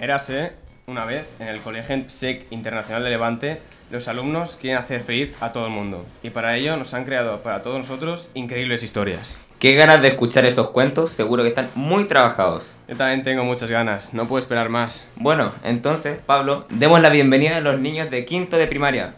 Érase, una vez, en el Colegio SEC Internacional de Levante, los alumnos quieren hacer feliz a todo el mundo. Y para ello nos han creado, para todos nosotros, increíbles historias. Qué ganas de escuchar estos cuentos, seguro que están muy trabajados. Yo también tengo muchas ganas, no puedo esperar más. Bueno, entonces, Pablo, demos la bienvenida a los niños de quinto de primaria.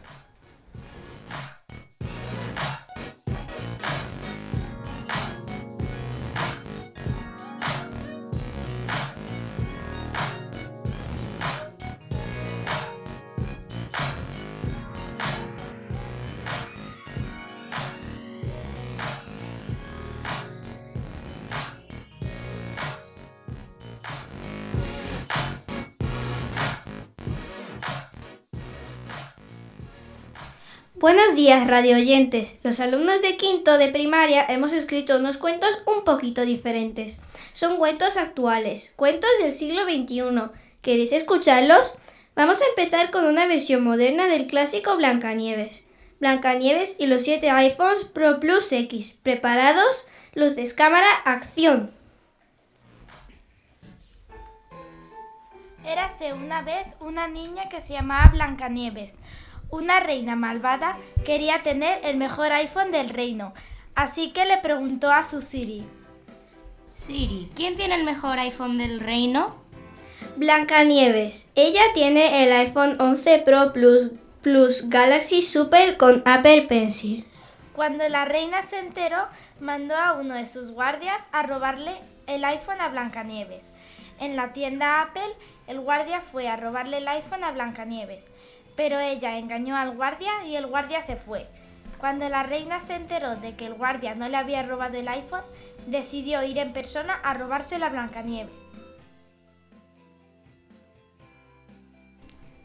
Días, radio oyentes. Los alumnos de quinto de primaria hemos escrito unos cuentos un poquito diferentes. Son cuentos actuales, cuentos del siglo XXI. ¿Queréis escucharlos? Vamos a empezar con una versión moderna del clásico Blancanieves. Blancanieves y los 7 iPhones Pro Plus X. ¿Preparados? Luces, cámara, acción. Érase una vez una niña que se llamaba Blancanieves. Una reina malvada quería tener el mejor iPhone del reino, así que le preguntó a su Siri. Siri, ¿quién tiene el mejor iPhone del reino? Blancanieves. Ella tiene el iPhone 11 Pro Plus, Plus Galaxy Super con Apple Pencil. Cuando la reina se enteró, mandó a uno de sus guardias a robarle el iPhone a Blancanieves. En la tienda Apple, el guardia fue a robarle el iPhone a Blancanieves, pero ella engañó al guardia y el guardia se fue. Cuando la reina se enteró de que el guardia no le había robado el iPhone, decidió ir en persona a robárselo a Blancanieves.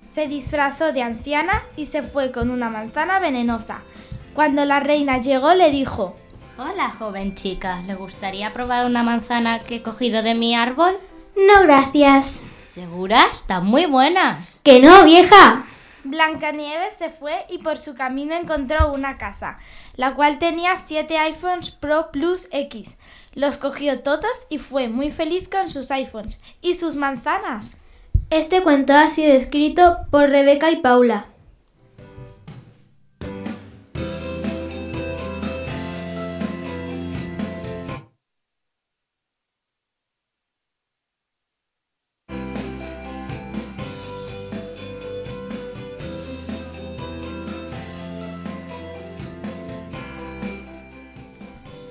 Se disfrazó de anciana y se fue con una manzana venenosa. Cuando la reina llegó le dijo, Hola, joven chica. ¿Le gustaría probar una manzana que he cogido de mi árbol? No, gracias. ¿Segura? Están muy buenas. Que no, vieja. Blancanieves se fue y por su camino encontró una casa, la cual tenía 7 iPhones Pro Plus X. Los cogió todos y fue muy feliz con sus iPhones y sus manzanas. Este cuento ha sido escrito por Rebeca y Paula.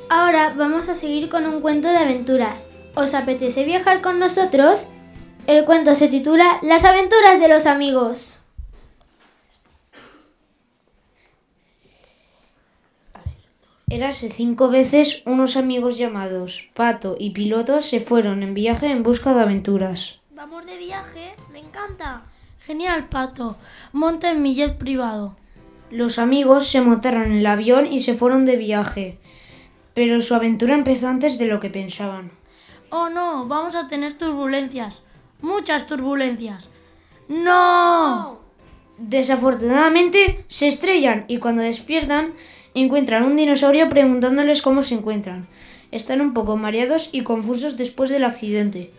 Ahora vamos a seguir con un cuento de aventuras. ¿Os apetece viajar con nosotros? El cuento se titula Las aventuras de los amigos. Érase cinco veces unos amigos llamados Pato y Piloto se fueron en viaje en busca de aventuras. Vamos de viaje, me encanta. Genial, Pato. Monta en mi jet privado. Los amigos se montaron en el avión y se fueron de viaje, pero su aventura empezó antes de lo que pensaban. Oh no, vamos a tener turbulencias. Muchas turbulencias. ¡No! Desafortunadamente se estrellan y cuando despiertan encuentran un dinosaurio preguntándoles cómo se encuentran. Están un poco mareados y confusos después del accidente.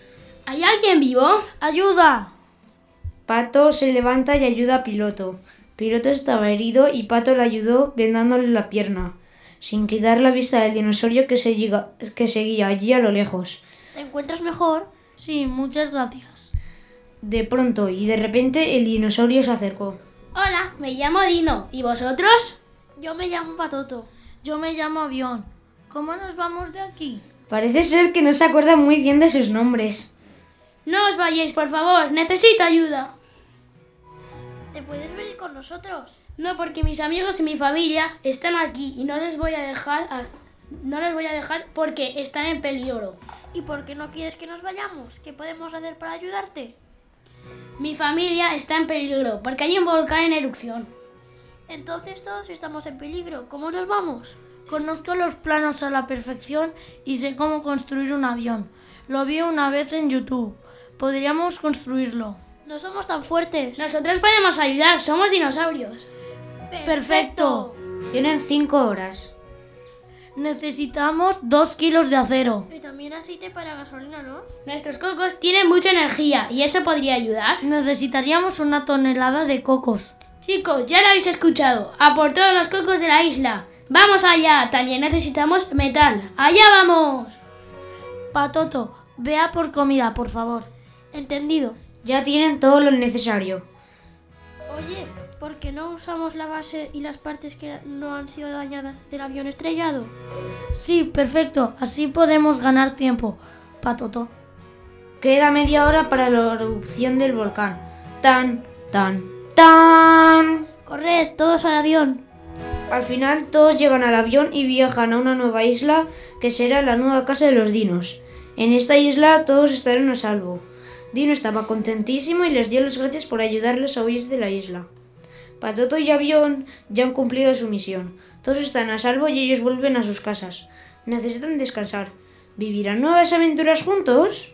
¿Hay alguien vivo? ¡Ayuda! Pato se levanta y ayuda a Piloto. Piloto estaba herido y Pato le ayudó vendándole la pierna, sin quitar la vista del dinosaurio que, seguía, que seguía allí a lo lejos. ¿Te encuentras mejor? Sí, muchas gracias. De pronto y de repente el dinosaurio se acercó. Hola, me llamo Dino. ¿Y vosotros? Yo me llamo Patoto. Yo me llamo Avión. ¿Cómo nos vamos de aquí? Parece ser que no se acuerdan muy bien de sus nombres. No os vayáis, por favor. Necesito ayuda. ¿Te puedes venir con nosotros? No, porque mis amigos y mi familia están aquí y no les voy a dejar a- no les voy a dejar porque están en peligro. ¿Y por qué no quieres que nos vayamos? ¿Qué podemos hacer para ayudarte? Mi familia está en peligro porque hay un volcán en erupción. Entonces todos estamos en peligro. ¿Cómo nos vamos? Conozco los planos a la perfección y sé cómo construir un avión. Lo vi una vez en YouTube. Podríamos construirlo. No somos tan fuertes. Nosotros podemos ayudar, somos dinosaurios. Perfecto. Tienen cinco horas. Necesitamos dos kilos de acero. Y también aceite para gasolina, ¿no? Nuestros cocos tienen mucha energía y eso podría ayudar. Necesitaríamos una tonelada de cocos. Chicos, ya lo habéis escuchado. A por todos los cocos de la isla. Vamos allá. También necesitamos metal. ¡Allá vamos! Patoto, vea por comida, por favor. Entendido. Ya tienen todo lo necesario. Oye, ¿por qué no usamos la base y las partes que no han sido dañadas del avión estrellado? Sí, perfecto. Así podemos ganar tiempo. Patoto. Queda media hora para la erupción del volcán. Tan, tan, tan. Corred, todos al avión. Al final todos llegan al avión y viajan a una nueva isla que será la nueva casa de los dinos. En esta isla todos estarán a salvo. Dino estaba contentísimo y les dio las gracias por ayudarles a huir de la isla. Patoto y Avión ya han cumplido su misión. Todos están a salvo y ellos vuelven a sus casas. Necesitan descansar. ¿Vivirán nuevas aventuras juntos?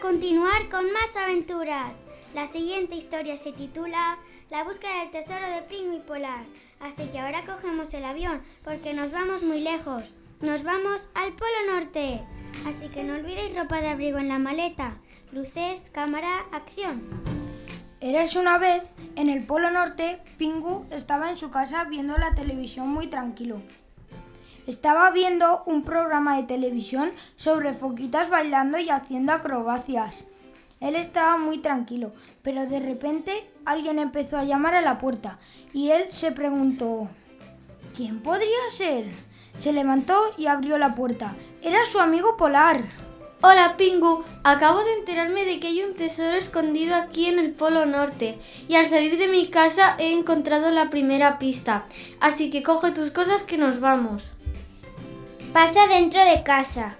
Continuar con más aventuras. La siguiente historia se titula La búsqueda del tesoro de Pingüi Polar. Así que ahora cogemos el avión porque nos vamos muy lejos. Nos vamos al Polo Norte. Así que no olvidéis ropa de abrigo en la maleta. Luces, cámara, acción. Eres una vez, en el Polo Norte, Pingu estaba en su casa viendo la televisión muy tranquilo. Estaba viendo un programa de televisión sobre foquitas bailando y haciendo acrobacias. Él estaba muy tranquilo, pero de repente alguien empezó a llamar a la puerta y él se preguntó, ¿quién podría ser? Se levantó y abrió la puerta. Era su amigo Polar. Hola Pingu, acabo de enterarme de que hay un tesoro escondido aquí en el Polo Norte y al salir de mi casa he encontrado la primera pista, así que coge tus cosas que nos vamos. Pasa dentro de casa.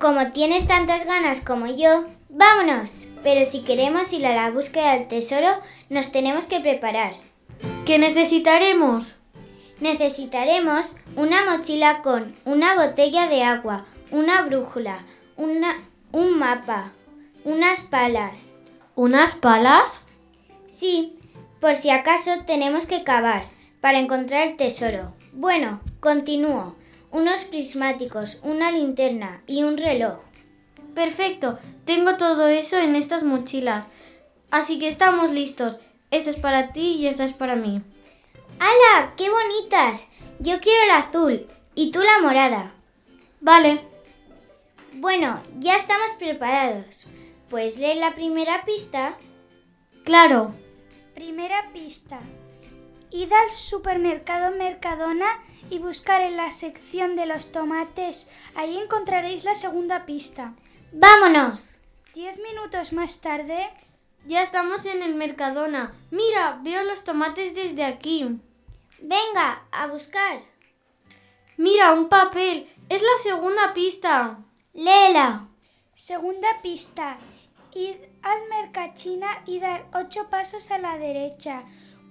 Como tienes tantas ganas como yo, vámonos. Pero si queremos ir a la búsqueda del tesoro, nos tenemos que preparar. ¿Qué necesitaremos? Necesitaremos una mochila con una botella de agua, una brújula, una, un mapa, unas palas. ¿Unas palas? Sí, por si acaso tenemos que cavar para encontrar el tesoro. Bueno, continúo. Unos prismáticos, una linterna y un reloj. Perfecto, tengo todo eso en estas mochilas. Así que estamos listos. Esta es para ti y esta es para mí. ¡Hala! ¡Qué bonitas! Yo quiero la azul y tú la morada. Vale. Bueno, ya estamos preparados. ¿Puedes leer la primera pista? Claro. Primera pista. Id al supermercado Mercadona y buscar en la sección de los tomates. Ahí encontraréis la segunda pista. ¡Vámonos! Diez minutos más tarde. Ya estamos en el Mercadona. Mira, veo los tomates desde aquí. Venga, a buscar. Mira, un papel. Es la segunda pista. Léela. Segunda pista. Id al Mercachina y dar ocho pasos a la derecha,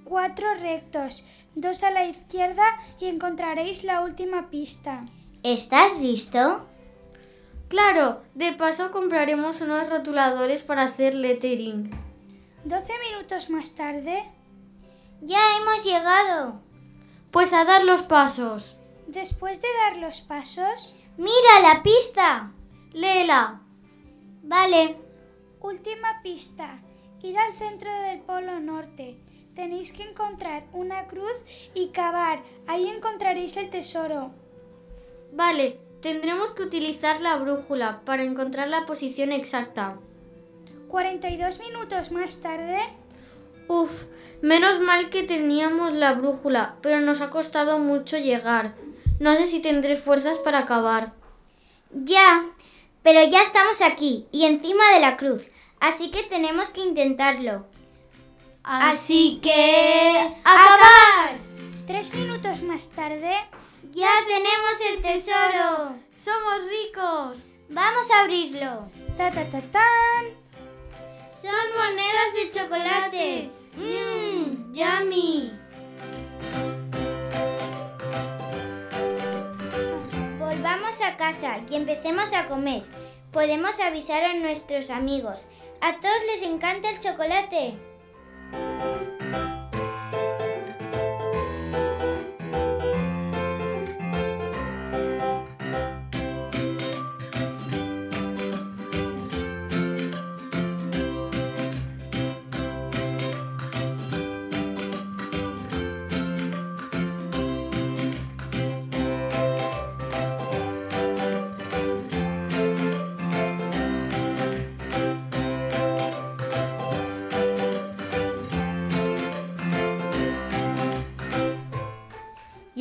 cuatro rectos, dos a la izquierda y encontraréis la última pista. ¿Estás listo? Claro, de paso compraremos unos rotuladores para hacer lettering. Doce minutos más tarde. Ya hemos llegado. Pues a dar los pasos. Después de dar los pasos. ¡Mira la pista! Léela. Vale. Última pista. Ir al centro del Polo Norte. Tenéis que encontrar una cruz y cavar. Ahí encontraréis el tesoro. Vale, tendremos que utilizar la brújula para encontrar la posición exacta. 42 minutos más tarde. Uf, menos mal que teníamos la brújula, pero nos ha costado mucho llegar. No sé si tendré fuerzas para acabar. Ya, pero ya estamos aquí y encima de la cruz, así que tenemos que intentarlo. Así que... ¡Acabar! Tres minutos más tarde... ¡Ya tenemos el tesoro! ¡Somos ricos! ¡Vamos a abrirlo! ¡Ta, ta, ta, tan! ¡Son monedas de chocolate! ¡Mmm! ¡Yummy! Volvamos a casa y empecemos a comer. Podemos avisar a nuestros amigos. A todos les encanta el chocolate. thank you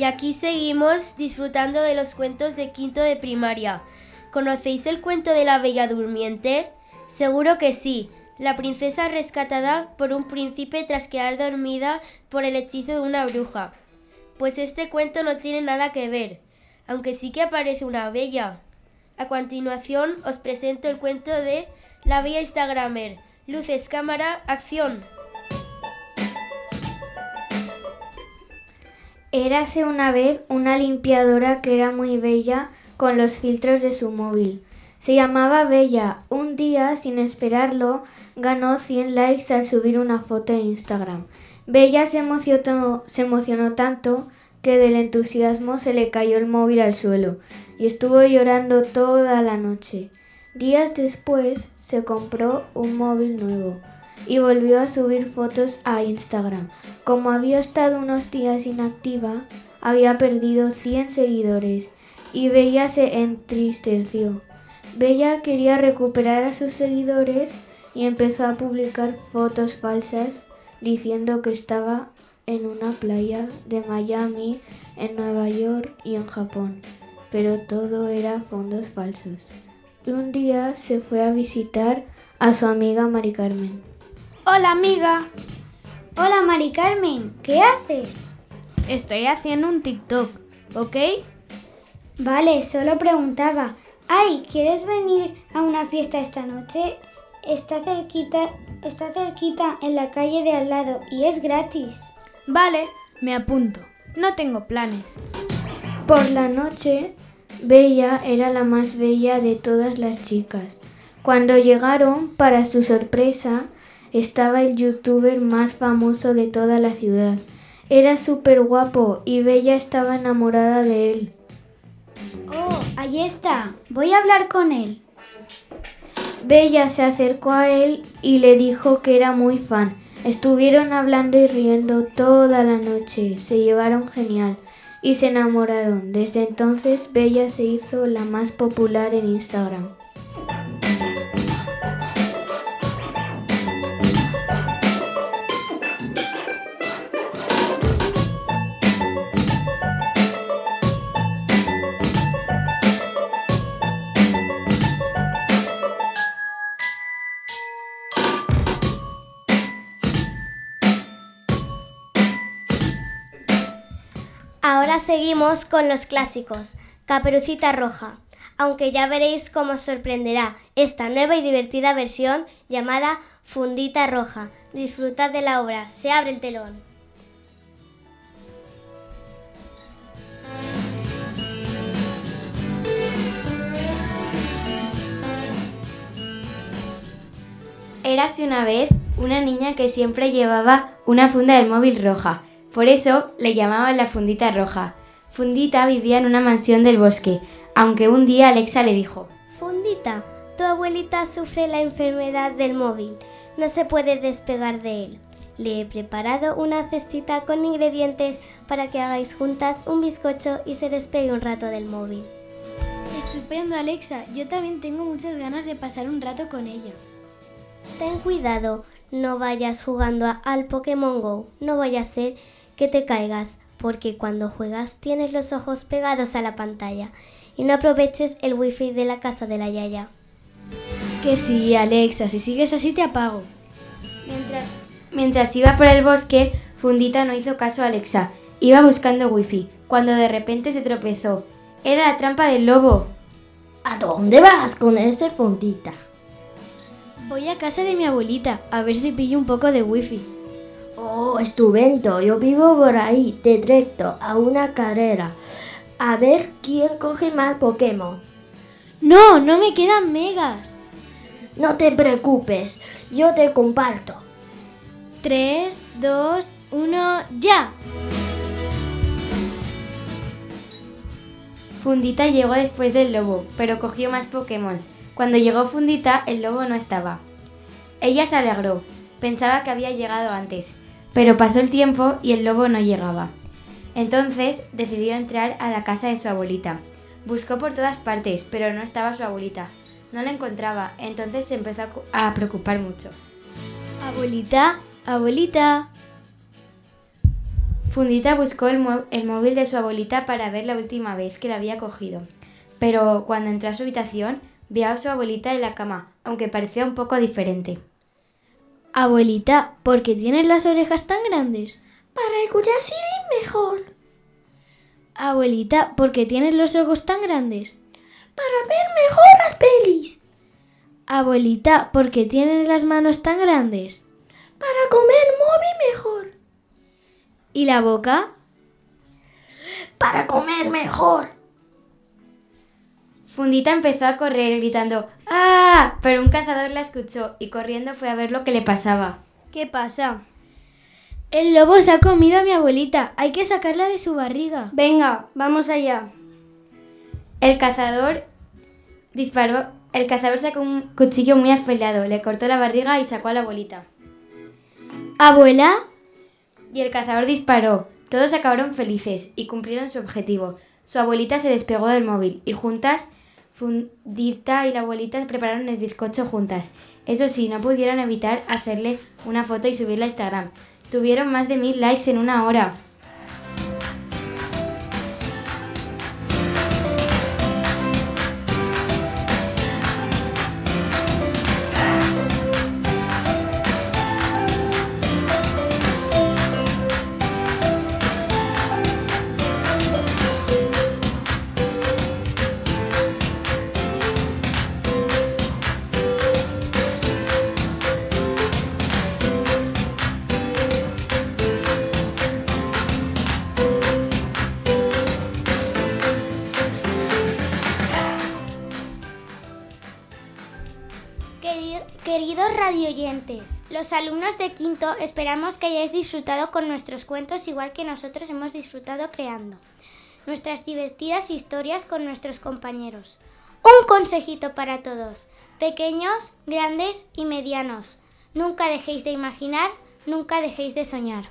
Y aquí seguimos disfrutando de los cuentos de quinto de primaria. ¿Conocéis el cuento de la Bella Durmiente? Seguro que sí. La princesa rescatada por un príncipe tras quedar dormida por el hechizo de una bruja. Pues este cuento no tiene nada que ver, aunque sí que aparece una bella. A continuación os presento el cuento de La Bella Instagramer. Luces, cámara, acción. Érase una vez una limpiadora que era muy bella con los filtros de su móvil. Se llamaba Bella. Un día, sin esperarlo, ganó 100 likes al subir una foto en Instagram. Bella se emocionó, se emocionó tanto que del entusiasmo se le cayó el móvil al suelo y estuvo llorando toda la noche. Días después se compró un móvil nuevo y volvió a subir fotos a Instagram. Como había estado unos días inactiva, había perdido 100 seguidores y Bella se entristeció. Bella quería recuperar a sus seguidores y empezó a publicar fotos falsas diciendo que estaba en una playa de Miami, en Nueva York y en Japón, pero todo era fondos falsos. Un día se fue a visitar a su amiga Mari Carmen. Hola amiga. Hola Mari Carmen, ¿qué haces? Estoy haciendo un TikTok, ¿ok? Vale, solo preguntaba. Ay, ¿quieres venir a una fiesta esta noche? Está cerquita, está cerquita en la calle de al lado y es gratis. Vale, me apunto. No tengo planes. Por la noche, Bella era la más bella de todas las chicas. Cuando llegaron, para su sorpresa, estaba el youtuber más famoso de toda la ciudad. Era súper guapo y Bella estaba enamorada de él. Oh, ahí está. Voy a hablar con él. Bella se acercó a él y le dijo que era muy fan. Estuvieron hablando y riendo toda la noche, se llevaron genial y se enamoraron. Desde entonces Bella se hizo la más popular en Instagram. Ahora seguimos con los clásicos. Caperucita Roja. Aunque ya veréis cómo os sorprenderá esta nueva y divertida versión llamada Fundita Roja. Disfrutad de la obra. Se abre el telón. Érase una vez una niña que siempre llevaba una funda del móvil roja. Por eso le llamaban la fundita roja. Fundita vivía en una mansión del bosque, aunque un día Alexa le dijo, Fundita, tu abuelita sufre la enfermedad del móvil. No se puede despegar de él. Le he preparado una cestita con ingredientes para que hagáis juntas un bizcocho y se despegue un rato del móvil. Estupendo, Alexa. Yo también tengo muchas ganas de pasar un rato con ella. Ten cuidado, no vayas jugando a- al Pokémon Go. No vaya a ser que te caigas, porque cuando juegas tienes los ojos pegados a la pantalla y no aproveches el wifi de la casa de la Yaya. que sí, Alexa, si sigues así te apago. Mientras, Mientras iba por el bosque, Fundita no hizo caso a Alexa. Iba buscando wifi, cuando de repente se tropezó. Era la trampa del lobo. ¿A dónde vas con ese Fundita? Voy a casa de mi abuelita, a ver si pillo un poco de wifi. Oh, estupendo. Yo vivo por ahí, directo, a una carrera. A ver quién coge más Pokémon. No, no me quedan megas. No te preocupes, yo te comparto. 3, 2, 1, ya. Fundita llegó después del lobo, pero cogió más Pokémon. Cuando llegó Fundita, el lobo no estaba. Ella se alegró, pensaba que había llegado antes, pero pasó el tiempo y el lobo no llegaba. Entonces decidió entrar a la casa de su abuelita. Buscó por todas partes, pero no estaba su abuelita. No la encontraba, entonces se empezó a preocupar mucho. Abuelita, abuelita. Fundita buscó el, el, móvil de su abuelita para ver la última vez que la había cogido. Pero cuando entró a su habitación, vio a su abuelita en la cama, aunque parecía un poco diferente. Abuelita, ¿por qué tienes las orejas tan grandes? Para escuchar Siri mejor. Abuelita, ¿por qué tienes los ojos tan grandes? Para ver mejor las pelis. Abuelita, ¿por qué tienes las manos tan grandes? Para comer móvil mejor. ¿Y la boca? Para comer mejor. Fundita empezó a correr gritando ¡Ah! Pero un cazador la escuchó y corriendo fue a ver lo que le pasaba. ¿Qué pasa? El lobo se ha comido a mi abuelita. Hay que sacarla de su barriga. Venga, vamos allá. El cazador disparó. El cazador sacó un cuchillo muy afilado, le cortó la barriga y sacó a la abuelita. ¿Abuela? Y el cazador disparó. Todos acabaron felices y cumplieron su objetivo. Su abuelita se despegó del móvil y juntas, Fundita y la abuelita prepararon el bizcocho juntas. Eso sí, no pudieron evitar hacerle una foto y subirla a Instagram. Tuvieron más de mil likes en una hora. Los alumnos de quinto esperamos que hayáis disfrutado con nuestros cuentos igual que nosotros hemos disfrutado creando nuestras divertidas historias con nuestros compañeros. Un consejito para todos, pequeños, grandes y medianos. Nunca dejéis de imaginar, nunca dejéis de soñar.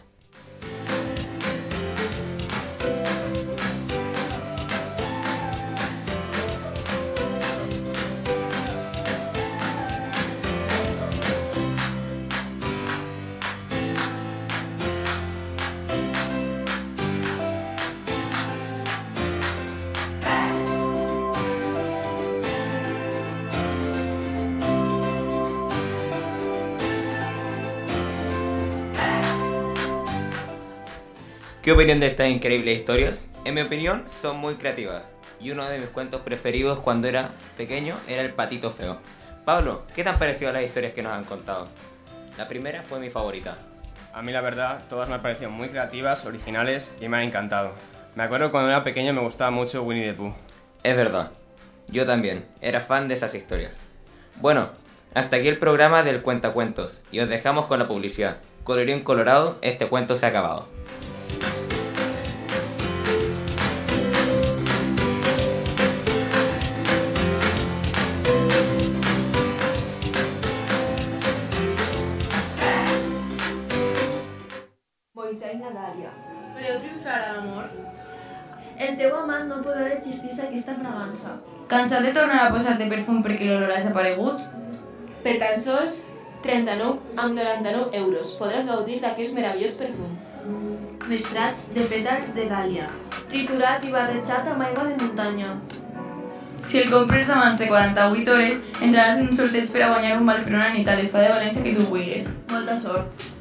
¿Qué opinión de estas increíbles historias? En mi opinión, son muy creativas. Y uno de mis cuentos preferidos cuando era pequeño era El Patito Feo. Pablo, ¿qué te han parecido las historias que nos han contado? La primera fue mi favorita. A mí la verdad, todas me han parecido muy creativas, originales y me han encantado. Me acuerdo cuando era pequeño me gustaba mucho Winnie the Pooh. Es verdad, yo también, era fan de esas historias. Bueno, hasta aquí el programa del Cuentacuentos y os dejamos con la publicidad. Colorín colorado, este cuento se ha acabado. Moisès Nadàlia. Fareu triomfar a l'amor? El teu amant no podrà a aquesta fragància. Cansat de tornar a posar-te perfum perquè l'olor ha desaparegut? Per tan sols 39 amb 99 euros podràs gaudir d'aquest meravellós perfum. Mestrats de pètals de dàlia. Triturat i barrejat amb aigua de muntanya. Si el compres abans de 48 hores, entraràs en un sorteig per a guanyar un una nit a l'Espa de València que tu vulguis. Molta sort.